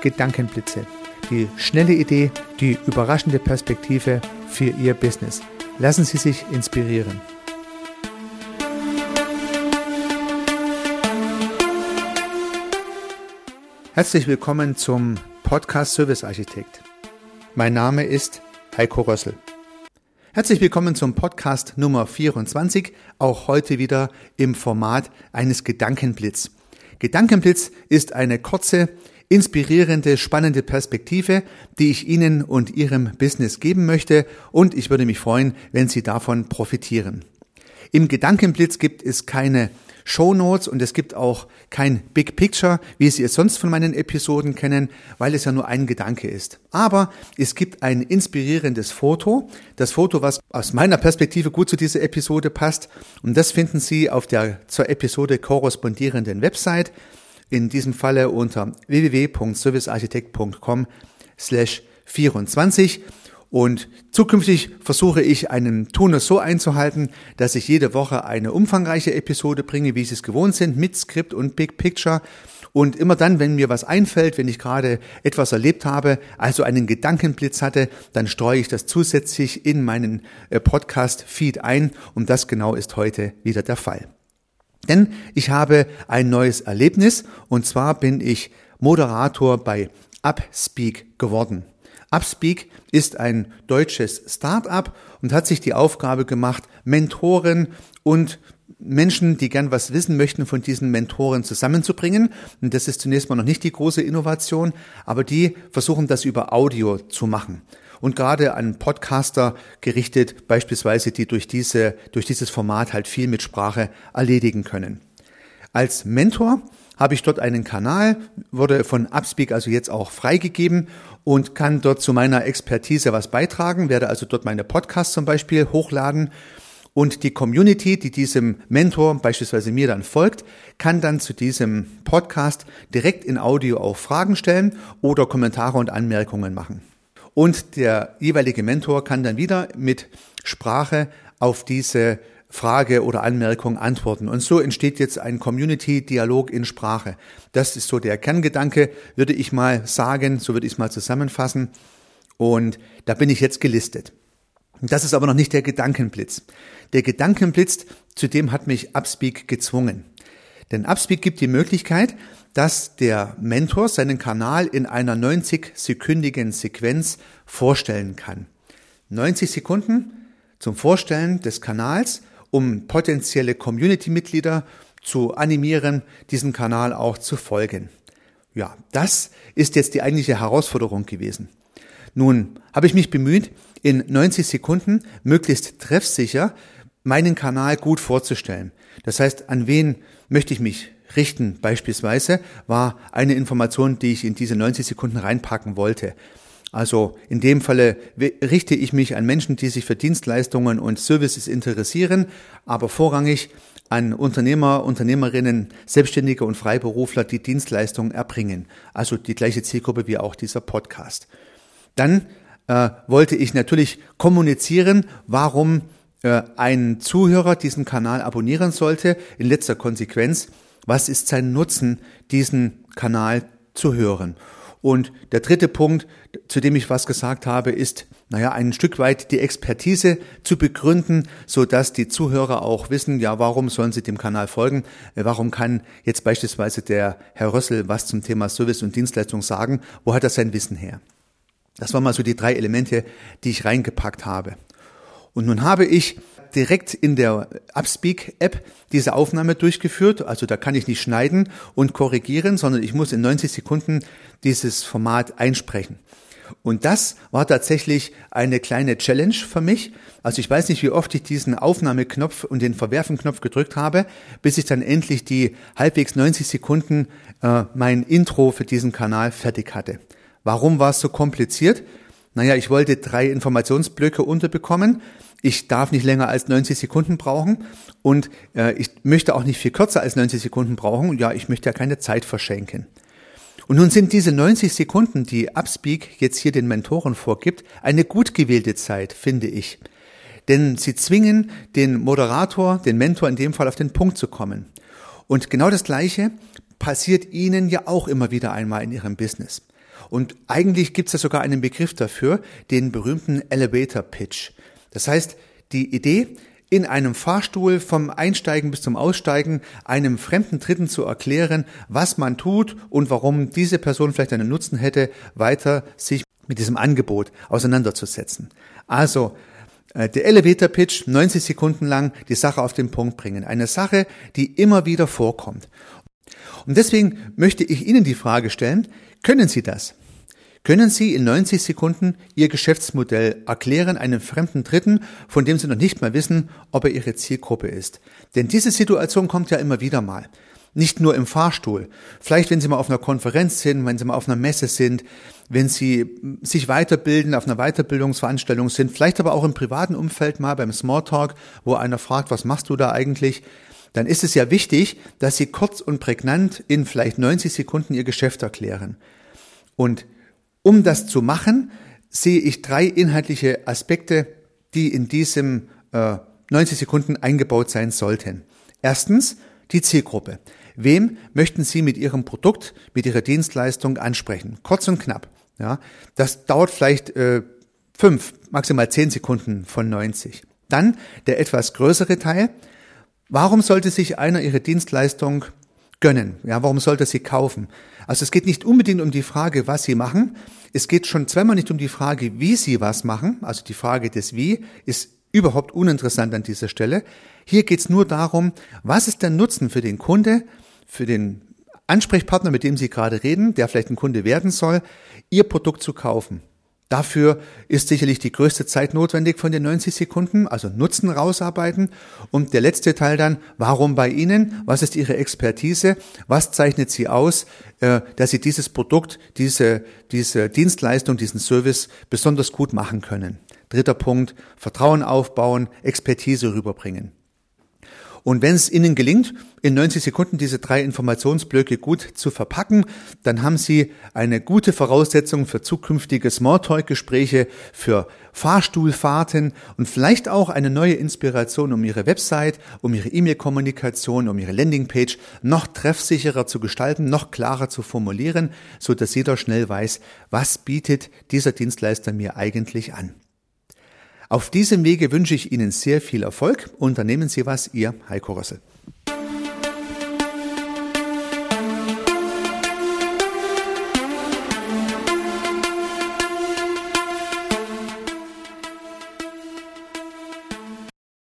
Gedankenblitze. Die schnelle Idee, die überraschende Perspektive für Ihr Business. Lassen Sie sich inspirieren. Herzlich willkommen zum Podcast Service Architekt. Mein Name ist Heiko Rössel. Herzlich willkommen zum Podcast Nummer 24, auch heute wieder im Format eines Gedankenblitz. Gedankenblitz ist eine kurze, inspirierende, spannende Perspektive, die ich Ihnen und Ihrem Business geben möchte und ich würde mich freuen, wenn Sie davon profitieren. Im Gedankenblitz gibt es keine Show Notes und es gibt auch kein Big Picture, wie Sie es sonst von meinen Episoden kennen, weil es ja nur ein Gedanke ist. Aber es gibt ein inspirierendes Foto, das Foto, was aus meiner Perspektive gut zu dieser Episode passt und das finden Sie auf der zur Episode korrespondierenden Website in diesem Falle unter www.servicearchitekt.com slash 24 und zukünftig versuche ich einen Tonus so einzuhalten, dass ich jede Woche eine umfangreiche Episode bringe, wie Sie es gewohnt sind, mit Skript und Big Picture. Und immer dann, wenn mir was einfällt, wenn ich gerade etwas erlebt habe, also einen Gedankenblitz hatte, dann streue ich das zusätzlich in meinen äh, Podcast-Feed ein. Und das genau ist heute wieder der Fall. Denn ich habe ein neues Erlebnis und zwar bin ich Moderator bei Upspeak geworden. Upspeak ist ein deutsches Start-up und hat sich die Aufgabe gemacht, Mentoren und Menschen, die gern was wissen möchten, von diesen Mentoren zusammenzubringen. Und das ist zunächst mal noch nicht die große Innovation, aber die versuchen das über Audio zu machen und gerade an Podcaster gerichtet, beispielsweise, die durch diese, durch dieses Format halt viel mit Sprache erledigen können. Als Mentor habe ich dort einen Kanal, wurde von Upspeak also jetzt auch freigegeben und kann dort zu meiner Expertise was beitragen, werde also dort meine Podcasts zum Beispiel hochladen und die Community, die diesem Mentor, beispielsweise mir dann folgt, kann dann zu diesem Podcast direkt in Audio auch Fragen stellen oder Kommentare und Anmerkungen machen. Und der jeweilige Mentor kann dann wieder mit Sprache auf diese Frage oder Anmerkung antworten. Und so entsteht jetzt ein Community-Dialog in Sprache. Das ist so der Kerngedanke, würde ich mal sagen, so würde ich es mal zusammenfassen. Und da bin ich jetzt gelistet. Das ist aber noch nicht der Gedankenblitz. Der Gedankenblitz, zu dem hat mich Upspeak gezwungen. Denn Upspeak gibt die Möglichkeit, dass der Mentor seinen Kanal in einer 90-sekündigen Sequenz vorstellen kann. 90 Sekunden zum Vorstellen des Kanals, um potenzielle Community-Mitglieder zu animieren, diesen Kanal auch zu folgen. Ja, das ist jetzt die eigentliche Herausforderung gewesen. Nun habe ich mich bemüht, in 90 Sekunden möglichst treffsicher meinen Kanal gut vorzustellen. Das heißt, an wen möchte ich mich richten beispielsweise, war eine Information, die ich in diese 90 Sekunden reinpacken wollte. Also in dem Falle richte ich mich an Menschen, die sich für Dienstleistungen und Services interessieren, aber vorrangig an Unternehmer, Unternehmerinnen, Selbstständige und Freiberufler, die Dienstleistungen erbringen. Also die gleiche Zielgruppe wie auch dieser Podcast. Dann äh, wollte ich natürlich kommunizieren, warum ein Zuhörer diesen Kanal abonnieren sollte. In letzter Konsequenz was ist sein Nutzen, diesen Kanal zu hören? Und der dritte Punkt, zu dem ich was gesagt habe, ist, naja, ein Stück weit die Expertise zu begründen, so dass die Zuhörer auch wissen, ja, warum sollen sie dem Kanal folgen? Äh, warum kann jetzt beispielsweise der Herr Rössel was zum Thema Service und Dienstleistung sagen? Wo hat er sein Wissen her? Das waren mal so die drei Elemente, die ich reingepackt habe. Und nun habe ich direkt in der Upspeak-App diese Aufnahme durchgeführt. Also da kann ich nicht schneiden und korrigieren, sondern ich muss in 90 Sekunden dieses Format einsprechen. Und das war tatsächlich eine kleine Challenge für mich. Also ich weiß nicht, wie oft ich diesen Aufnahmeknopf und den Verwerfen-Knopf gedrückt habe, bis ich dann endlich die halbwegs 90 Sekunden äh, mein Intro für diesen Kanal fertig hatte. Warum war es so kompliziert? Naja, ich wollte drei Informationsblöcke unterbekommen. Ich darf nicht länger als 90 Sekunden brauchen und äh, ich möchte auch nicht viel kürzer als 90 Sekunden brauchen. Ja, ich möchte ja keine Zeit verschenken. Und nun sind diese 90 Sekunden, die Upspeak jetzt hier den Mentoren vorgibt, eine gut gewählte Zeit, finde ich. Denn sie zwingen den Moderator, den Mentor in dem Fall auf den Punkt zu kommen. Und genau das Gleiche passiert Ihnen ja auch immer wieder einmal in Ihrem Business. Und eigentlich gibt es ja sogar einen Begriff dafür, den berühmten Elevator Pitch. Das heißt, die Idee, in einem Fahrstuhl vom Einsteigen bis zum Aussteigen einem fremden Dritten zu erklären, was man tut und warum diese Person vielleicht einen Nutzen hätte, weiter sich mit diesem Angebot auseinanderzusetzen. Also äh, der Elevator Pitch, 90 Sekunden lang die Sache auf den Punkt bringen. Eine Sache, die immer wieder vorkommt. Und deswegen möchte ich Ihnen die Frage stellen, können Sie das? Können Sie in 90 Sekunden Ihr Geschäftsmodell erklären einem fremden Dritten, von dem Sie noch nicht mal wissen, ob er Ihre Zielgruppe ist? Denn diese Situation kommt ja immer wieder mal. Nicht nur im Fahrstuhl. Vielleicht, wenn Sie mal auf einer Konferenz sind, wenn Sie mal auf einer Messe sind, wenn Sie sich weiterbilden, auf einer Weiterbildungsveranstaltung sind, vielleicht aber auch im privaten Umfeld mal beim Smalltalk, wo einer fragt, was machst du da eigentlich? Dann ist es ja wichtig, dass Sie kurz und prägnant in vielleicht 90 Sekunden Ihr Geschäft erklären. Und um das zu machen, sehe ich drei inhaltliche Aspekte, die in diesem äh, 90 Sekunden eingebaut sein sollten. Erstens die Zielgruppe. Wem möchten Sie mit Ihrem Produkt, mit Ihrer Dienstleistung ansprechen? Kurz und knapp. Ja, das dauert vielleicht äh, fünf, maximal zehn Sekunden von 90. Dann der etwas größere Teil. Warum sollte sich einer Ihre Dienstleistung gönnen? Ja, warum sollte sie kaufen? Also es geht nicht unbedingt um die Frage, was Sie machen. Es geht schon zweimal nicht um die Frage, wie Sie was machen. Also die Frage des Wie ist überhaupt uninteressant an dieser Stelle. Hier geht es nur darum, was ist der Nutzen für den Kunde, für den Ansprechpartner, mit dem Sie gerade reden, der vielleicht ein Kunde werden soll, Ihr Produkt zu kaufen. Dafür ist sicherlich die größte Zeit notwendig von den 90 Sekunden, also Nutzen rausarbeiten. Und der letzte Teil dann, warum bei Ihnen? Was ist Ihre Expertise? Was zeichnet Sie aus, äh, dass Sie dieses Produkt, diese, diese Dienstleistung, diesen Service besonders gut machen können? Dritter Punkt, Vertrauen aufbauen, Expertise rüberbringen. Und wenn es Ihnen gelingt, in 90 Sekunden diese drei Informationsblöcke gut zu verpacken, dann haben Sie eine gute Voraussetzung für zukünftige Smalltalk-Gespräche, für Fahrstuhlfahrten und vielleicht auch eine neue Inspiration, um Ihre Website, um Ihre E-Mail-Kommunikation, um Ihre Landingpage noch treffsicherer zu gestalten, noch klarer zu formulieren, so dass jeder schnell weiß, was bietet dieser Dienstleister mir eigentlich an. Auf diesem Wege wünsche ich Ihnen sehr viel Erfolg. Unternehmen Sie was, Ihr Heiko Rössel.